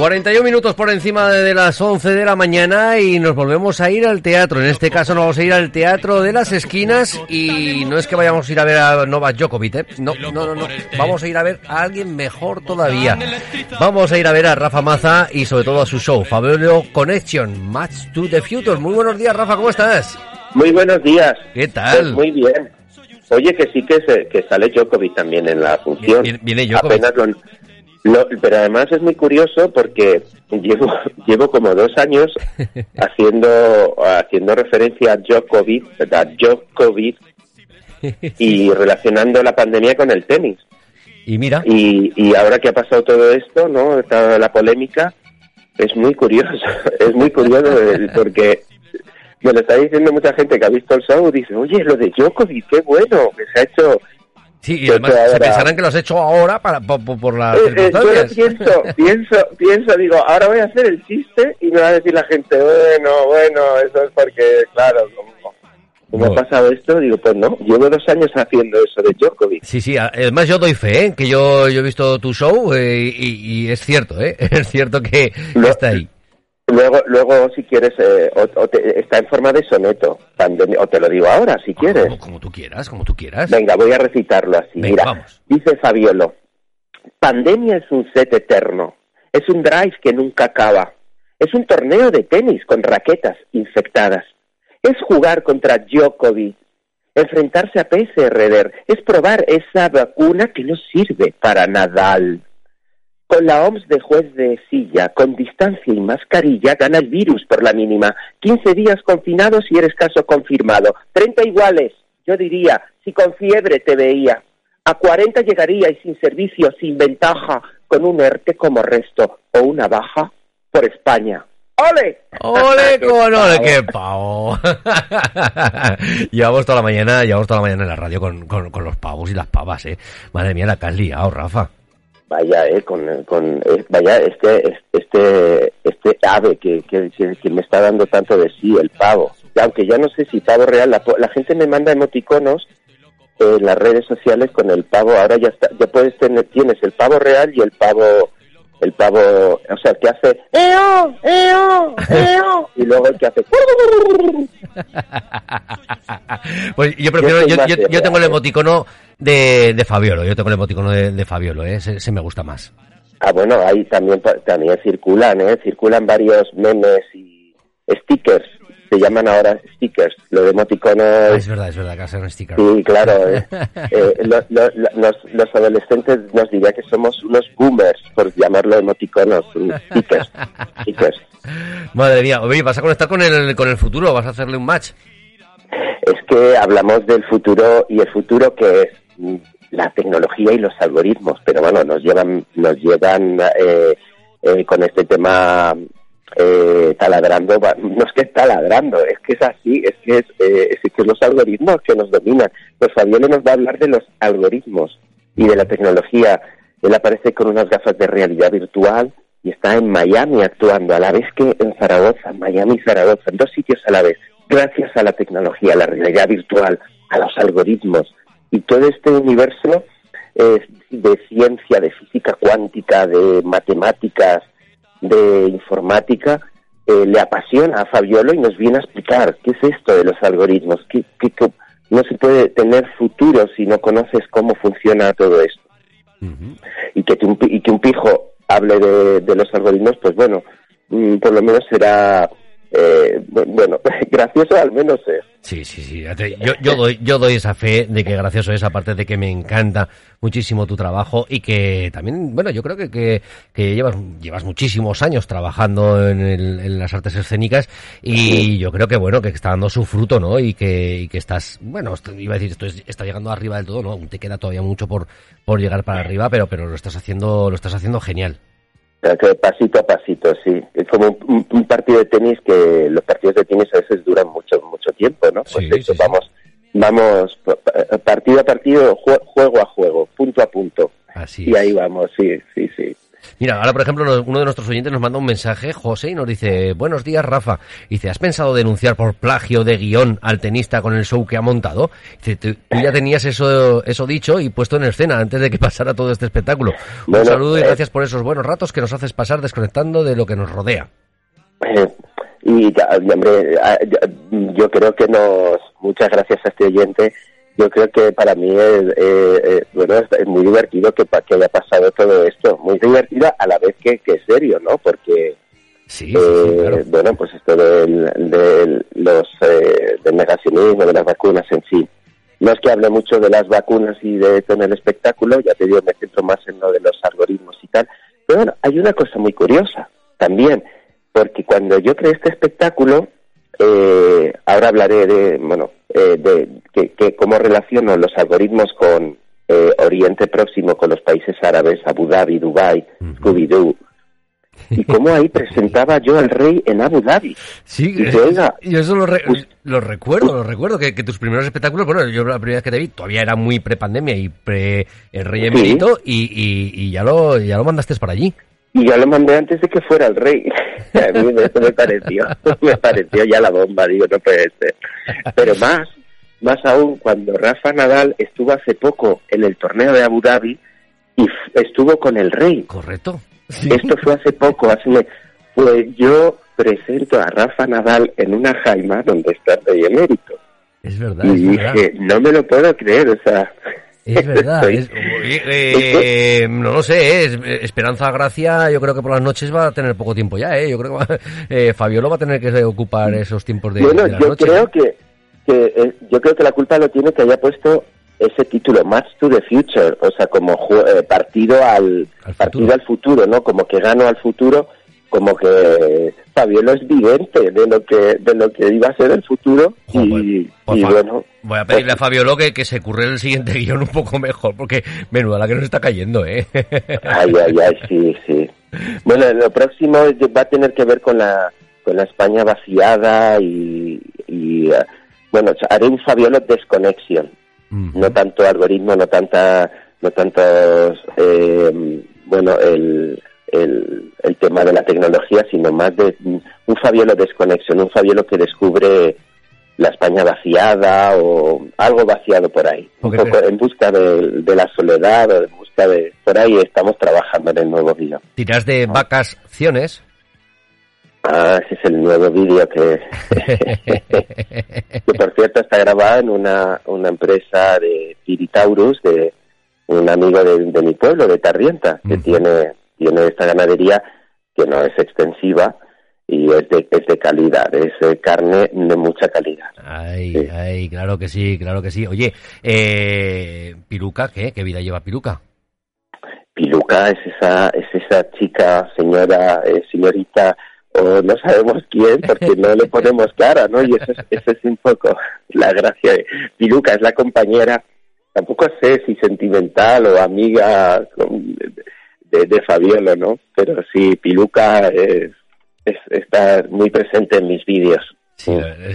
41 minutos por encima de las 11 de la mañana y nos volvemos a ir al teatro. En este caso nos vamos a ir al Teatro de las Esquinas y no es que vayamos a ir a ver a Novak Djokovic, ¿eh? No, no, no, no. Vamos a ir a ver a alguien mejor todavía. Vamos a ir a ver a Rafa Maza y sobre todo a su show, Fabio Connection, Match to the Future. Muy buenos días, Rafa, ¿cómo estás? Muy buenos días. ¿Qué tal? Pues muy bien. Oye, que sí que, se, que sale Djokovic también en la función. Viene- viene Djokovic. Apenas lo- lo- pero además es muy curioso porque llevo llevo como dos años haciendo haciendo referencia a Djokovic, a Djokovic y relacionando la pandemia con el tenis. Y mira, Y, y ahora que ha pasado todo esto, ¿no? Toda la polémica, es muy curioso, es muy curioso porque me lo está diciendo mucha gente que ha visto el show, dice, oye, lo de Djokovic, qué bueno, que se ha hecho... sí, y que además ahora- se pensarán que lo has hecho ahora para, por, por- las Eh, eh, circunstancias. pienso, pienso, pienso, digo, ahora voy a hacer el chiste y me va a decir la gente, bueno, bueno, eso es porque, claro, como, como Bueno. ha pasado esto, digo, pues no, llevo dos años haciendo eso de Djokovic. Sí, sí, además yo doy fe, ¿eh? que yo, yo he visto tu show eh, y, y es cierto, ¿eh? es cierto que Lo- está ahí. Luego, luego si quieres, eh, o, o te- está en forma de soneto, pandemia- o te lo digo ahora, si quieres. Como, como tú quieras, como tú quieras. Venga, voy a recitarlo así. Venga, Mira, vamos. dice Fabiolo, pandemia es un set eterno, es un drive que nunca acaba, es un torneo de tenis con raquetas infectadas, es jugar contra Djokovic, enfrentarse a PSRR, es probar esa vacuna que no sirve para Nadal. Con la OMS de juez de silla, con distancia y mascarilla, gana el virus por la mínima. 15 días confinados y eres caso confirmado. 30 iguales, yo diría, si con fiebre te veía. A 40 llegaría y sin servicio, sin ventaja, con un ERTE como resto o una baja por España. ¡Ole! ¡Ole ¡Qué con ole, qué pavo! llevamos toda la mañana, llevamos toda la mañana en la radio con, con, con los pavos y las pavas, ¿eh? Madre mía, la que has liado, Rafa. Vaya, eh, con, con eh, vaya, este, este, este ave que, que, que- me está dando tanto de sí, el pavo. Aunque ya no sé si pavo real, la, la gente me manda emoticonos en las redes sociales con el pavo. Ahora ya está, ya puedes tener, tienes el pavo real y el pavo, el pavo, o sea, el que hace eo, eo, eo, y luego el que hace Pues yo prefiero, yo, tengo el emoticono de, de Fabiolo, yo tengo el emoticono de, de Fabiolo, ¿eh? Ese me gusta más. Ah, bueno, ahí también también circulan, ¿eh? Circulan varios memes y stickers. Se llaman ahora stickers. Lo de emoticono Ah, es verdad, es verdad, que hace un sticker. Sí, claro. eh. Eh, lo- lo- lo- los, los adolescentes nos diría que somos unos boomers, por llamarlo emoticonos, stickers. stickers. Madre mía, oye, ¿vas a conectar con el, con el futuro? ¿Vas a hacerle un match? Es que hablamos del futuro y el futuro que es mm, la tecnología y los algoritmos, pero bueno, nos llevan, nos llevan eh, eh, con este tema eh, taladrando, no es que es taladrando, es que es así, es que es, eh, es que los algoritmos que nos dominan. Pues Fabiola nos va a hablar de los algoritmos y de la tecnología. Él aparece con unas gafas de realidad virtual y está en Miami actuando, a la vez que en Zaragoza, Miami y Zaragoza, dos sitios a la vez, gracias a la tecnología, a la realidad virtual, a los algoritmos y todo este universo eh, de ciencia, de física cuántica, de matemáticas, de informática, eh, le apasiona a Fabiolo y nos viene a explicar qué es esto de los algoritmos, qué, qué- qué- no se puede tener futuro si no conoces cómo funciona todo esto. Y que, un, y que un pijo hable de, de los algoritmos, pues bueno, mm, por lo menos será, eh, bu- bueno, gracioso al menos es. Sí, sí, sí. Yo, yo, doy, yo doy esa fe de que gracioso es, aparte de que me encanta muchísimo tu trabajo y que también, bueno, yo creo que, que, que llevas, llevas muchísimos años trabajando en, el- en las artes escénicas y yo creo que, bueno, que está dando su fruto, ¿no? Y que, y que estás, bueno, iba a decir, esto es- está llegando arriba del todo, ¿no? Aún te queda todavía mucho por, por llegar para arriba, pero, pero lo estás haciendo, lo estás haciendo genial. Pasito a pasito, sí. Como un, partido de tenis que los partidos de tenis a veces duran mucho mucho tiempo, ¿no? Pues Sí, sí, sí. vamos vamos pa- pa- partido a partido, jue- juego a juego, punto a punto. Así Y ahí vamos, sí, sí, sí. Mira, ahora por ejemplo uno de nuestros oyentes nos manda un mensaje, José, y nos dice, buenos días Rafa. Dice, ¿has pensado denunciar por plagio de guion al tenista con el show que ha montado? Dice, tú, ya tenías eso, eso dicho y puesto en escena antes de que pasara todo este espectáculo. un saludo y eh, gracias por esos buenos ratos que nos haces pasar desconectando de lo que nos rodea. Eh, y, hombre, yo creo que nos, muchas gracias a este oyente, yo creo que para mí es, eh, bueno, es, muy divertido que, que haya pasado todo esto, muy divertido a la vez que, que serio, ¿no? Porque, sí, eh, bueno, pues esto del, de los, eh, del negacionismo, de las vacunas en sí. No es que hable mucho de las vacunas y de esto en el espectáculo, ya te digo, me centro más en lo de los algoritmos y tal. Pero bueno, hay una cosa muy curiosa también porque cuando yo creé este espectáculo, eh, ahora hablaré de, bueno, eh, de que, cómo relaciono los algoritmos con eh, Oriente Próximo, con los países árabes, Abu Dhabi, Dubai, Scooby-Doo, y cómo ahí presentaba yo al rey en Abu Dhabi. Sí, y yo eso lo, lo recuerdo, lo recuerdo, que, tus primeros espectáculos, bueno, yo la primera vez que te vi todavía era muy pre-pandemia y pre el rey emérito y, y, y, ya, lo, ya lo mandaste para allí. Y yo lo mandé antes de que fuera el rey. A mí eso me pareció, me pareció ya la bomba, digo, no puede ser. Pero más, más aún, cuando Rafa Nadal estuvo hace poco en el torneo de Abu Dhabi y estuvo con el rey. Correcto. Esto fue hace poco, hace... Pues yo presento a Rafa Nadal en una jaima donde está el rey emérito. Es verdad. Y dije, no me lo puedo creer, o sea, es verdad. Eh, no lo sé, es, Esperanza Gracia, yo creo que por las noches va a tener poco tiempo ya, ¿eh? Yo creo que eh, Fabiolo va a tener que ocupar esos tiempos de, bueno, yo creo que, que yo creo que la culpa lo tiene que haya puesto ese título Match to the Future, o sea, como partido al, partido al futuro, ¿no? Como que gano al futuro como que Fabiola es vidente de lo que de lo que iba a ser el futuro y, pues bueno. voy a pedirle a Fabiolo que, que se curre el siguiente guion un poco mejor porque menuda la que nos está cayendo eh ay ay ay sí sí. Bueno lo próximo va a tener que ver con la con la España vaciada y, y eh, bueno haré un Fabiolo desconexión no tanto algoritmo no tanta no tantos eh, bueno el el, el, tema de la tecnología, sino más de un Fabiolo desconexión, un Fabiolo que descubre la España vaciada o algo vaciado por ahí. Un poco en busca de, la soledad o en busca de... Por ahí estamos trabajando en el nuevo vídeo. ¿Tiras de vacaciones? Ah, ese es el nuevo vídeo que, que por cierto está grabado en una, una empresa de Piritaurus, de un amigo de, mi pueblo, de Tarrienta, que tiene tiene esta ganadería que no es extensiva y es de, es de calidad, es eh, carne de mucha calidad. Ay, ay, claro que sí, claro que sí. Oye, eh, Piruca, ¿qué? ¿Qué vida lleva Piruca? Piruca es esa, es esa chica, señora, eh, señorita, o no sabemos quién, porque no le ponemos cara, ¿no? Y eso es, eso es un poco la gracia. Piruca es la compañera, tampoco sé si sentimental o amiga, de, de Fabiola, ¿no? Pero sí, Piluca es, está muy presente en mis vídeos.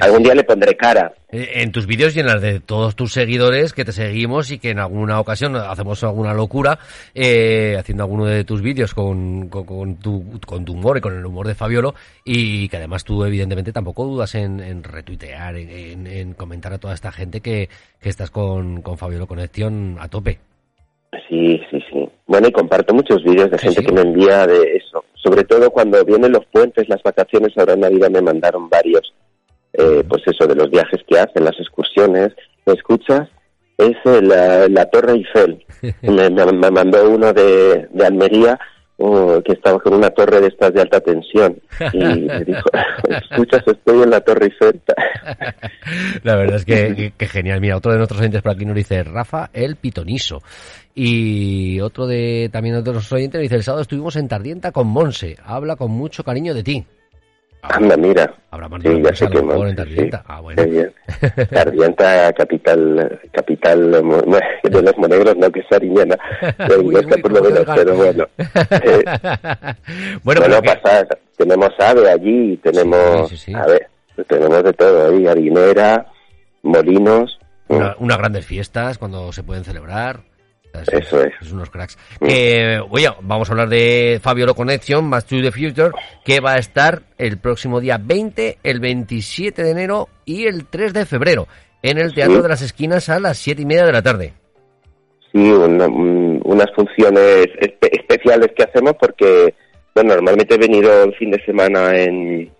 Algún día le pondré cara. Eh, en tus vídeos y en las de todos tus seguidores que te seguimos y que en alguna ocasión hacemos alguna locura eh, haciendo alguno de tus vídeos con, con, tu, con tu humor y con el humor de Fabiolo y que además tú evidentemente tampoco dudas en, retuitear, en, en, comentar a toda esta gente que, que estás con, con Fabiolo Conexión a tope. Sí, sí, sí. Bueno, y comparto muchos vídeos de gente que me envía de eso. Sobre todo cuando vienen los puentes, las vacaciones, ahora en Navidad me mandaron varios, eh, pues eso, de los viajes que hacen, las excursiones. ¿Me escuchas? Es la, la Torre Eiffel. me, me, mandó uno de, de Almería que estaba con una torre de estas de alta tensión y me dijo, escuchas, estoy en la torre Eiffel. la verdad es que, genial. Mira, otro de nuestros oyentes por aquí nos dice Rafa el Pitoniso. Y otro de también de otros oyentes dice, el sábado estuvimos en Tardienta con Monse, habla con mucho cariño de ti. Anda, mira. Habrá más sí, ya sé que en Tardienta. Ah, bueno. Tardienta, capital, capital de los monegros, no que es Ariñana. por lo menos, pero bueno. Eh, bueno, bueno pasa, tenemos ave allí, tenemos, a ver, tenemos de todo ahí, harinera, molinos. Una, unas grandes fiestas cuando se pueden celebrar. Eso es. Es unos cracks. Que, oye, vamos a hablar de Fabiolo Connection, más to the Future, que va a estar el próximo día 20, el 27 de enero y el 3 de febrero en el Teatro Sí. de las Esquinas a las siete y media de la tarde. Sí, una- un- unas funciones espe- especiales que hacemos porque, bueno, normalmente he venido el fin de semana en,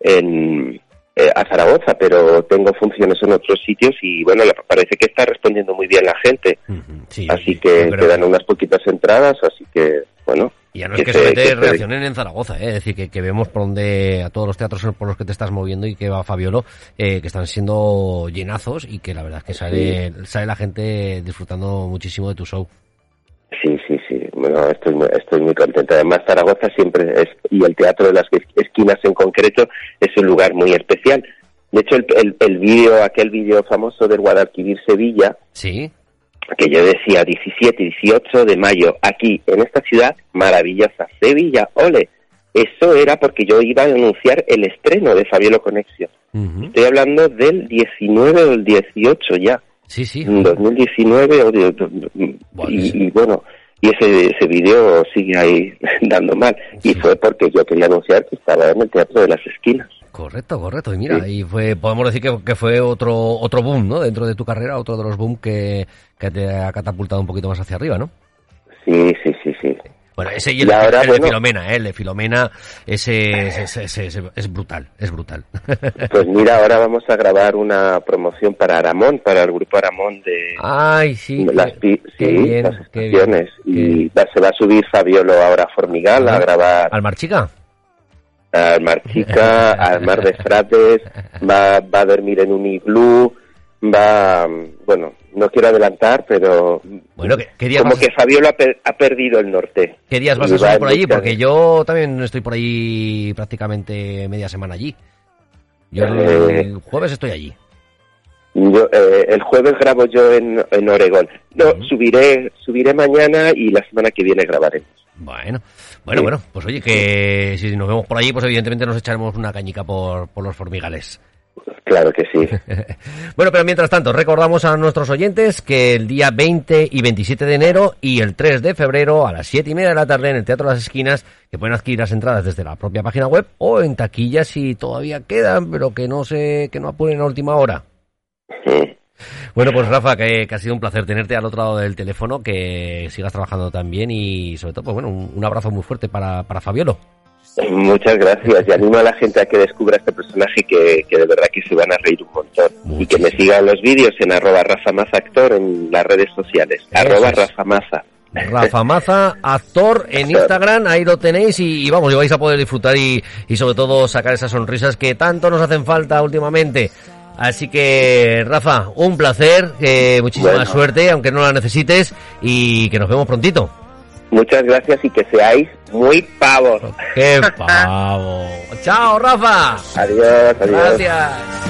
en eh, a Zaragoza, pero tengo funciones en otros sitios y, bueno, parece que está respondiendo muy bien la gente. Sí, así que creo quedan unas poquitas entradas, así que, bueno. Y ya no es que se- solamente que reaccionen en Zaragoza, ¿eh? es decir, que, que vemos por donde a todos los teatros por los que te estás moviendo y que va Fabiolo, eh, que están siendo llenazos y que la verdad es que sale, sale la gente disfrutando muchísimo de tu show. Bueno, estoy muy, estoy muy contento. Además, Zaragoza siempre es, y el Teatro de las Esquinas en concreto, es un lugar muy especial. De hecho, el, el, el vídeo, aquel vídeo famoso del Guadalquivir Sevilla, Sí, que yo decía 17 y 18 de mayo, aquí en esta ciudad maravillosa, Sevilla, ole. Eso era porque yo iba a anunciar el estreno de Fabiolo Conexión. Ujú. Estoy hablando del 19 o el 18 ya, sí, sí. en 2019 o y bueno, y ese, ese vídeo sigue ahí dando mal. Y fue porque yo quería anunciar que estaba en el Teatro de las Esquinas. Correcto, correcto. Y mira, Sí. y fue, podemos decir que, que fue otro otro boom, ¿no? Dentro de tu carrera, otro de los boom que, que te ha catapultado un poquito más hacia arriba, ¿no? Sí, sí, sí, sí. Bueno, ese y el, de- ahora, el de bueno. Filomena, ¿eh? El de Filomena, ese, ese- ese- ese- ese- es brutal, es brutal. Pues mira, ahora vamos a grabar una promoción para Aramón, para el grupo Aramón de Ay, sí. las, qué- pi- qué sí, bien, las bien, estaciones. y se va a subir Fabiolo ahora a Formigal a grabar ¿Al Marchica? al Marchica, al Mar de Frates, va, va a dormir en un iglú, va, bueno, no quiero adelantar, pero Bueno, ¿qué, como que Fabiola ha, per- ha perdido el norte. qué días vas a en por allí? Porque yo también estoy por allí prácticamente media semana allí. Yo el, Eh. el jueves estoy allí. Yo, eh, el jueves grabo yo en, en Oregón. No, subiré, subiré mañana y la semana que viene grabaremos. Bueno, bueno, Sí. bueno, pues oye, que si nos vemos por allí, pues evidentemente nos echaremos una cañica por, por los formigales. Claro que sí. Bueno, pero mientras tanto, recordamos a nuestros oyentes que el día 20 y 27 de enero y el 3 de febrero a las 7 y media de la tarde en el Teatro de las Esquinas, que pueden adquirir las entradas desde la propia página web o en taquillas si todavía quedan, pero que no se, que no apuren a última hora. Mm. Bueno, pues Rafa, que, que ha sido un placer tenerte al otro lado del teléfono, que sigas trabajando tan bien y sobre todo, pues bueno, un, un abrazo muy fuerte para, para Fabiolo. Muchas gracias y animo a la gente a que descubra este personaje que, que de verdad que se van a reír un montón. Y que me sigan los vídeos en arroba Rafa Maza Actor en las redes sociales. Arroba. Rafa Maza. Rafa Maza, actor en. Instagram, ahí lo tenéis y, y vamos, y vais a poder disfrutar y, y sobre todo sacar esas sonrisas que tanto nos hacen falta últimamente. Así que, Rafa, un placer, eh, muchísima Bueno. suerte, aunque no la necesites, y que nos vemos prontito. Muchas gracias y que seáis muy pavos. ¡Qué pavo! ¡Chao, Rafa! Adiós, adiós. Gracias.